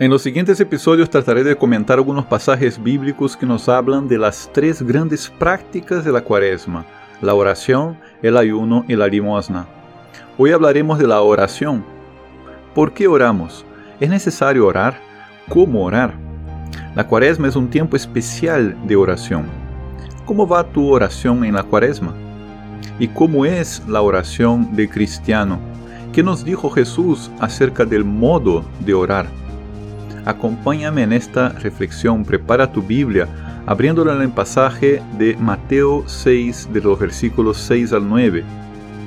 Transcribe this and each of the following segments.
En los siguientes episodios trataré de comentar algunos pasajes bíblicos que nos hablan de las tres grandes prácticas de la cuaresma, la oración, el ayuno y la limosna. Hoy hablaremos de la oración. ¿Por qué oramos? ¿Es necesario orar? ¿Cómo orar? La cuaresma es un tiempo especial de oración. ¿Cómo va tu oración en la cuaresma? ¿Y cómo es la oración de cristiano? ¿Qué nos dijo Jesús acerca del modo de orar? Acompáñame en esta reflexión, prepara tu Biblia, abriéndola en el pasaje de Mateo 6, de los versículos 6 al 9.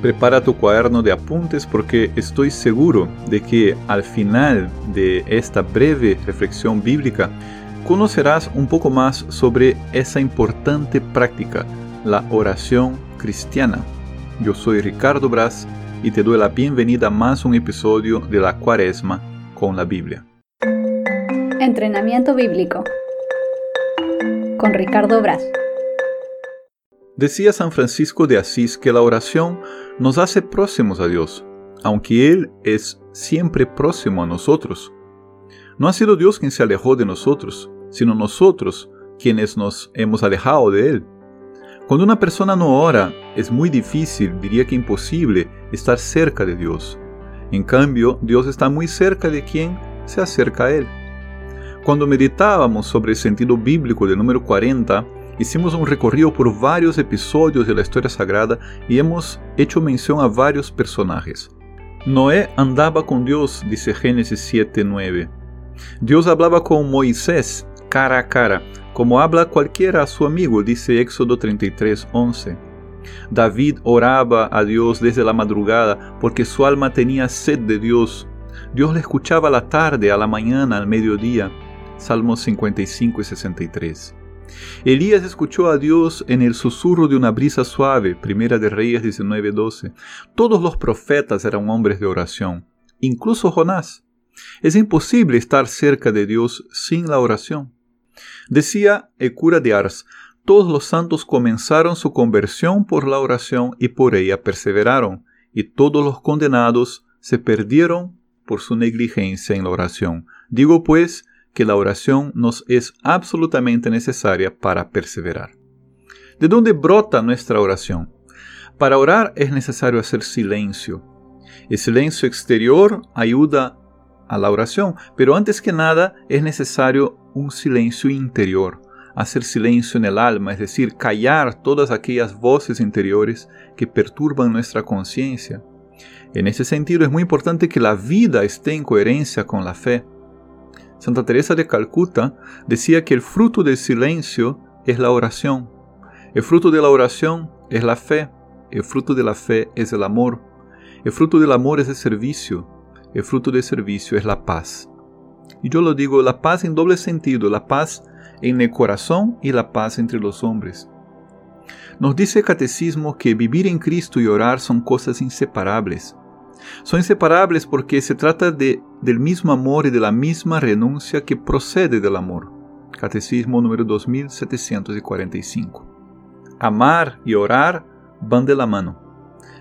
Prepara tu cuaderno de apuntes porque estoy seguro de que al final de esta breve reflexión bíblica conocerás un poco más sobre esa importante práctica, la oración cristiana. Yo soy Ricardo Brás y te doy la bienvenida a más un episodio de la Cuaresma con la Biblia. Entrenamiento bíblico con Ricardo Braz. Decía San Francisco de Asís que la oración nos hace próximos a Dios, aunque Él es siempre próximo a nosotros. No ha sido Dios quien se alejó de nosotros, sino nosotros quienes nos hemos alejado de Él. Cuando una persona no ora, es muy difícil, diría que imposible, estar cerca de Dios. En cambio, Dios está muy cerca de quien se acerca a Él. Cuando meditábamos sobre el sentido bíblico del número 40, hicimos un recorrido por varios episodios de la historia sagrada y hemos hecho mención a varios personajes. Noé andaba con Dios, dice Génesis 7:9. Dios hablaba con Moisés cara a cara, como habla cualquiera a su amigo, dice Éxodo 33:11. David oraba a Dios desde la madrugada porque su alma tenía sed de Dios. Dios le escuchaba a la tarde, a la mañana, al mediodía. Salmos 55 y 63. Elías escuchó a Dios en el susurro de una brisa suave, Primera de Reyes 19:12. Todos los profetas eran hombres de oración, incluso Jonás. Es imposible estar cerca de Dios sin la oración. Decía el cura de Ars, todos los santos comenzaron su conversión por la oración y por ella perseveraron, y todos los condenados se perdieron por su negligencia en la oración. Digo pues que la oración nos es absolutamente necesaria para perseverar. ¿De dónde brota nuestra oración? Para orar es necesario hacer silencio. El silencio exterior ayuda a la oración, pero antes que nada es necesario un silencio interior, hacer silencio en el alma, es decir, callar todas aquellas voces interiores que perturban nuestra conciencia. En ese sentido es muy importante que la vida esté en coherencia con la fe. Santa Teresa de Calcuta decía que el fruto del silencio es la oración. El fruto de la oración es la fe. El fruto de la fe es el amor. El fruto del amor es el servicio. El fruto del servicio es la paz. Y yo lo digo, la paz en doble sentido, la paz en el corazón y la paz entre los hombres. Nos dice el catecismo que vivir en Cristo y orar son cosas inseparables. Son inseparables porque se trata de, del mismo amor y de la misma renuncia que procede del amor. Catecismo número 2745. Amar y orar van de la mano.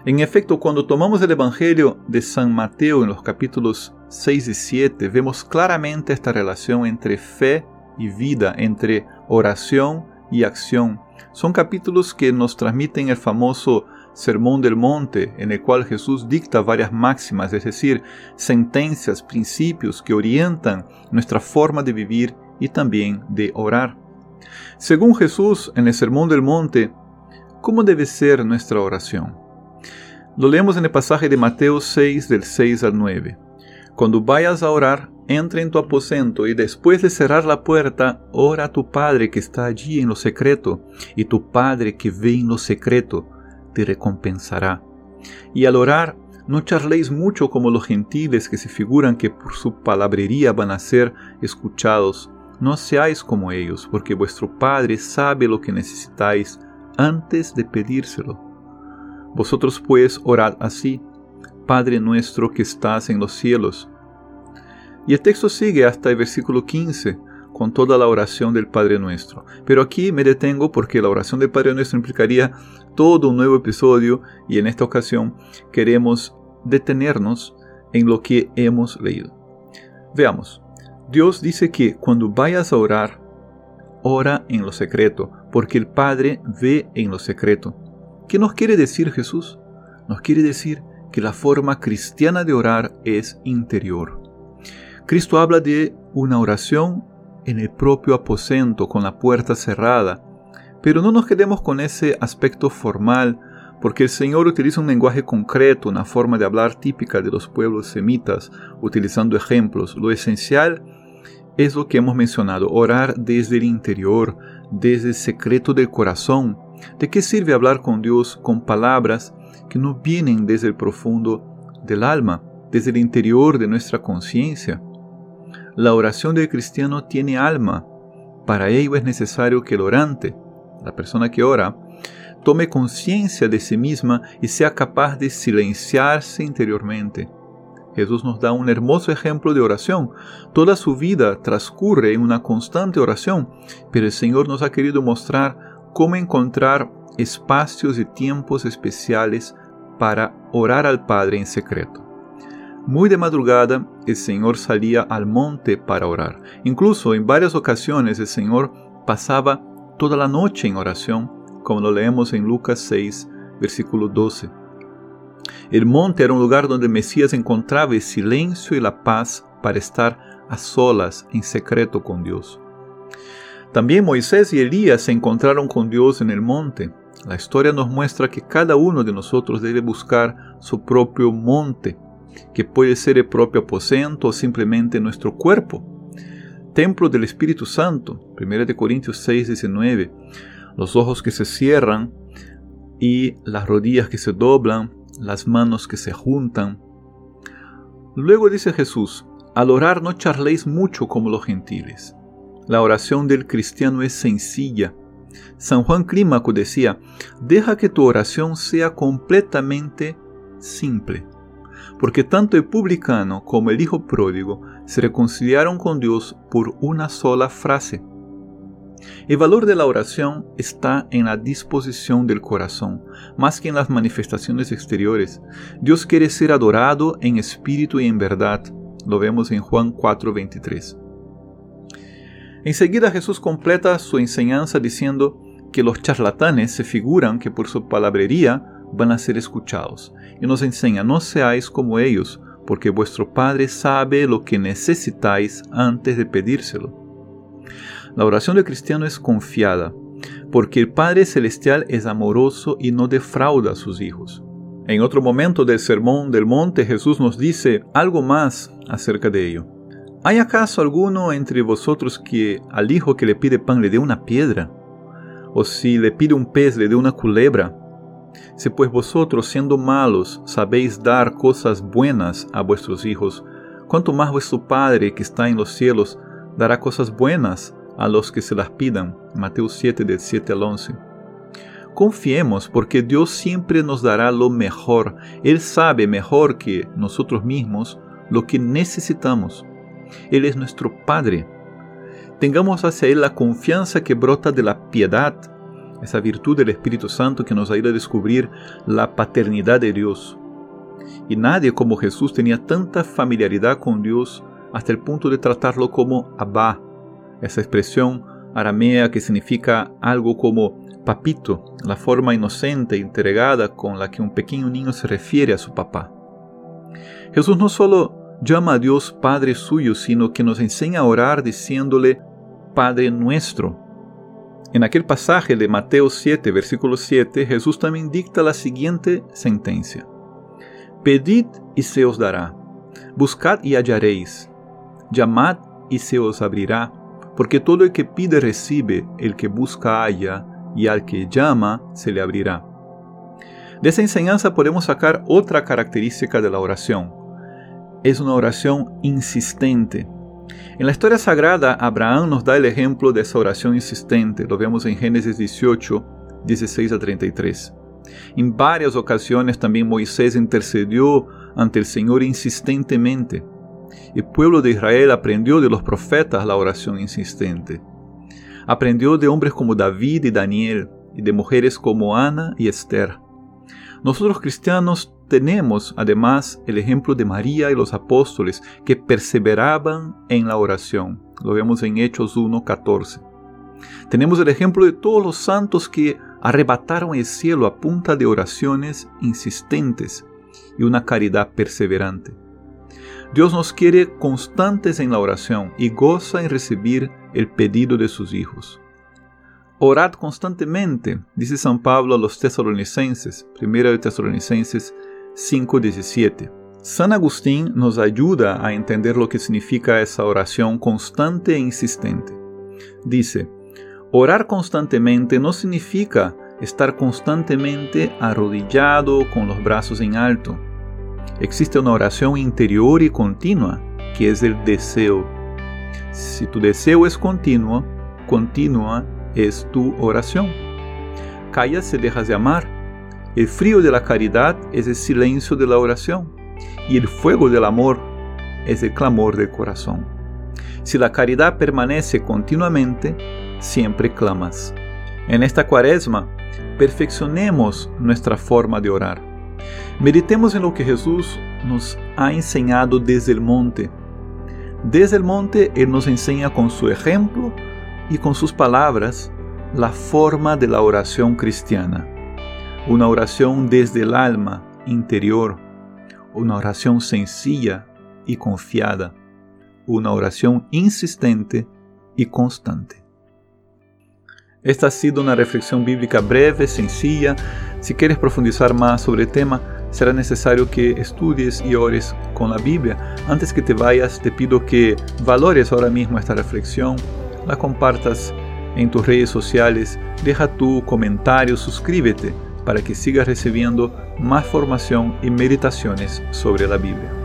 En efecto, cuando tomamos el Evangelio de San Mateo en los capítulos 6 y 7, vemos claramente esta relación entre fe y vida, entre oración y acción. Son capítulos que nos transmiten el famoso Sermón del Monte, en el cual Jesús dicta varias máximas, es decir, sentencias, principios que orientan nuestra forma de vivir y también de orar. Según Jesús en el Sermón del Monte, ¿cómo debe ser nuestra oración? Lo leemos en el pasaje de Mateo 6 del 6 al 9. Cuando vayas a orar, entra en tu aposento y después de cerrar la puerta, ora a tu Padre que está allí en lo secreto, y tu Padre que ve en lo secreto recompensará. Y al orar, no charléis mucho como los gentiles que se figuran que por su palabrería van a ser escuchados. No seáis como ellos, porque vuestro Padre sabe lo que necesitáis antes de pedírselo. Vosotros pues orad así, Padre nuestro que estás en los cielos. Y el texto sigue hasta el versículo 15, con toda la oración del Padre Nuestro. Pero aquí me detengo porque la oración del Padre Nuestro implicaría todo un nuevo episodio y en esta ocasión queremos detenernos en lo que hemos leído. Veamos, Dios dice que cuando vayas a orar, ora en lo secreto, porque el Padre ve en lo secreto. ¿Qué nos quiere decir Jesús? Nos quiere decir que la forma cristiana de orar es interior. Cristo habla de una oración en el propio aposento, con la puerta cerrada, pero no nos quedemos con ese aspecto formal, porque el Señor utiliza un lenguaje concreto, una forma de hablar típica de los pueblos semitas, utilizando ejemplos. Lo esencial es lo que hemos mencionado, orar desde el interior, desde el secreto del corazón. ¿De qué sirve hablar con Dios con palabras que no vienen desde el profundo del alma, desde el interior de nuestra conciencia? La oración del cristiano tiene alma. Para ello es necesario que el orante, la persona que ora, tome conciencia de sí misma y sea capaz de silenciarse interiormente Jesús nos da un hermoso ejemplo de oración. Toda su vida transcurre en una constante oración, pero el Señor nos ha querido mostrar cómo encontrar espacios y tiempos especiales para orar al Padre en secreto. Muy de madrugada, el Señor salía al monte para orar. Incluso en varias ocasiones el Señor pasaba toda la noche en oración, como lo leemos en Lucas 6, versículo 12. El monte era un lugar donde Mesías encontraba el silencio y la paz para estar a solas en secreto con Dios. También Moisés y Elías se encontraron con Dios en el monte. La historia nos muestra que cada uno de nosotros debe buscar su propio monte, que puede ser el propio aposento o simplemente nuestro cuerpo. Templo del Espíritu Santo, 1 Corintios 6, 19. Los ojos que se cierran y las rodillas que se doblan las manos que se juntan. Luego dice Jesús, al orar no charléis mucho como los gentiles. La oración del cristiano es sencilla. San Juan Clímaco decía, deja que tu oración sea completamente simple, porque tanto el publicano como el hijo pródigo se reconciliaron con Dios por una sola frase. El valor de la oración está en la disposición del corazón, más que en las manifestaciones exteriores. Dios quiere ser adorado en espíritu y en verdad. Lo vemos en Juan 4:23. Enseguida Jesús completa su enseñanza diciendo que los charlatanes se figuran que por su palabrería van a ser escuchados, y nos enseña, no seáis como ellos, porque vuestro Padre sabe lo que necesitáis antes de pedírselo. La oración del cristiano es confiada, porque el Padre Celestial es amoroso y no defrauda a sus hijos. En otro momento del Sermón del Monte Jesús nos dice algo más acerca de ello. ¿Hay acaso alguno entre vosotros que al hijo que le pide pan le dé una piedra? ¿O si le pide un pez le dé una culebra? Si pues vosotros, siendo malos, sabéis dar cosas buenas a vuestros hijos, ¿cuánto más vuestro Padre que está en los cielos dará cosas buenas a los que se las pidan. Mateo 7 del 7 al 11. Confiemos porque Dios siempre nos dará lo mejor. Él sabe mejor que nosotros mismos lo que necesitamos. Él es nuestro Padre. Tengamos hacia Él la confianza que brota de la piedad, esa virtud del Espíritu Santo que nos ayuda a descubrir la paternidad de Dios. Y nadie como Jesús tenía tanta familiaridad con Dios hasta el punto de tratarlo como Abba, esa expresión aramea que significa algo como papito, la forma inocente e entregada con la que un pequeño niño se refiere a su papá. Jesús no solo llama a Dios Padre suyo, sino que nos enseña a orar diciéndole Padre nuestro. En aquel pasaje de Mateo 7, versículo 7, Jesús también dicta la siguiente sentencia. Pedid y se os dará, buscad y hallaréis, llamad y se os abrirá porque todo el que pide recibe, el que busca halla, y al que llama se le abrirá. De esa enseñanza podemos sacar otra característica de la oración. Es una oración insistente. En la historia sagrada, Abraham nos da el ejemplo de esa oración insistente. Lo vemos en Génesis 18, 16 a 33. En varias ocasiones también Moisés intercedió ante el Señor insistentemente. El pueblo de Israel aprendió de los profetas la oración insistente. Aprendió de hombres como David y Daniel y de mujeres como Ana y Esther. Nosotros cristianos tenemos además el ejemplo de María y los apóstoles que perseveraban en la oración. Lo vemos en Hechos 1.14. Tenemos el ejemplo de todos los santos que arrebataron el cielo a punta de oraciones insistentes y una caridad perseverante. Dios nos quiere constantes en la oración y goza en recibir el pedido de sus hijos. Orad constantemente, dice San Pablo a los tesalonicenses, 1 Tesalonicenses 5:17. San Agustín nos ayuda a entender lo que significa esa oración constante e insistente. Dice, orar constantemente no significa estar constantemente arrodillado con los brazos en alto. Existe una oración interior y continua, que es el deseo. Si tu deseo es continuo, continua es tu oración. Callas se dejas de amar. El frío de la caridad es el silencio de la oración y el fuego del amor es el clamor del corazón. Si la caridad permanece continuamente, siempre clamas. En esta cuaresma, perfeccionemos nuestra forma de orar. Meditemos en lo que Jesús nos ha enseñado desde el monte. Desde el monte Él nos enseña con su ejemplo y con sus palabras la forma de la oración cristiana. Una oración desde el alma interior, una oración sencilla y confiada, una oración insistente y constante. Esta ha sido una reflexión bíblica breve, sencilla. Si quieres profundizar más sobre el tema, será necesario que estudies y ores con la Biblia. Antes que te vayas, te pido que valores ahora mismo esta reflexión, la compartas en tus redes sociales, deja tu comentario, suscríbete para que sigas recibiendo más formación y meditaciones sobre la Biblia.